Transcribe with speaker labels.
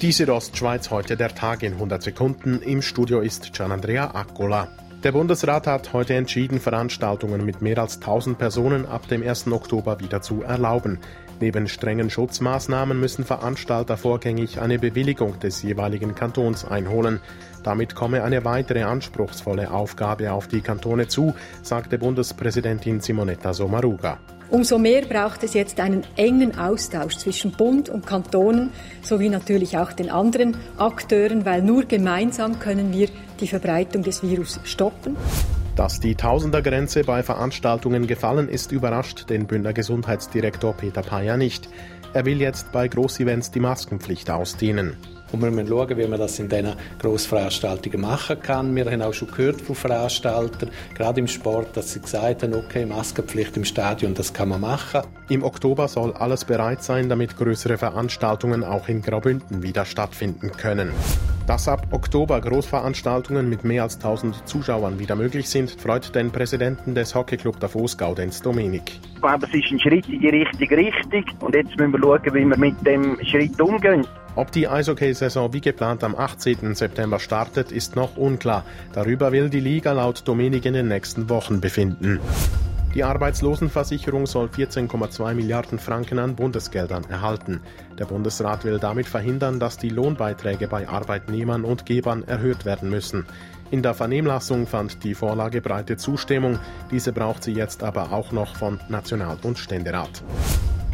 Speaker 1: Die Südostschweiz heute der Tag in 100 Sekunden. Im Studio ist Gianandrea Accola. Der Bundesrat hat heute entschieden, Veranstaltungen mit mehr als 1000 Personen ab dem 1. Oktober wieder zu erlauben. Neben strengen Schutzmaßnahmen müssen Veranstalter vorgängig eine Bewilligung des jeweiligen Kantons einholen. Damit komme eine weitere anspruchsvolle Aufgabe auf die Kantone zu, sagte Bundespräsidentin Simonetta Sommaruga.
Speaker 2: Umso mehr braucht es jetzt einen engen Austausch zwischen Bund und Kantonen sowie natürlich auch den anderen Akteuren, weil nur gemeinsam können wir die Verbreitung des Virus stoppen.
Speaker 1: Dass die Tausendergrenze bei Veranstaltungen gefallen ist, überrascht den Bündner Gesundheitsdirektor Peter Payer nicht. Er will jetzt bei Großevents die Maskenpflicht ausdehnen.
Speaker 3: Und wir müssen schauen, wie man das in diesen Grossveranstaltungen machen kann. Wir haben auch schon gehört von Veranstaltern, gerade im Sport, dass sie gesagt haben, okay, Maskenpflicht im Stadion, das kann man machen.
Speaker 1: Im Oktober soll alles bereit sein, damit größere Veranstaltungen auch in Graubünden wieder stattfinden können. Dass ab Oktober Großveranstaltungen mit mehr als 1000 Zuschauern wieder möglich sind, freut den Präsidenten des Hockeyclub Davos, Gaudenz Dominik.
Speaker 4: Ich glaube, es ist ein Schritt in die richtige Richtung und jetzt müssen wir schauen, wie wir mit dem Schritt umgehen.
Speaker 1: Ob die Eishockey-Saison wie geplant am 18. September startet, ist noch unklar. Darüber will die Liga laut Dominik in den nächsten Wochen befinden. Die Arbeitslosenversicherung soll 14,2 Milliarden Franken an Bundesgeldern erhalten. Der Bundesrat will damit verhindern, dass die Lohnbeiträge bei Arbeitnehmern und Gebern erhöht werden müssen. In der Vernehmlassung fand die Vorlage breite Zustimmung. Diese braucht sie jetzt aber auch noch von National- und Ständerat.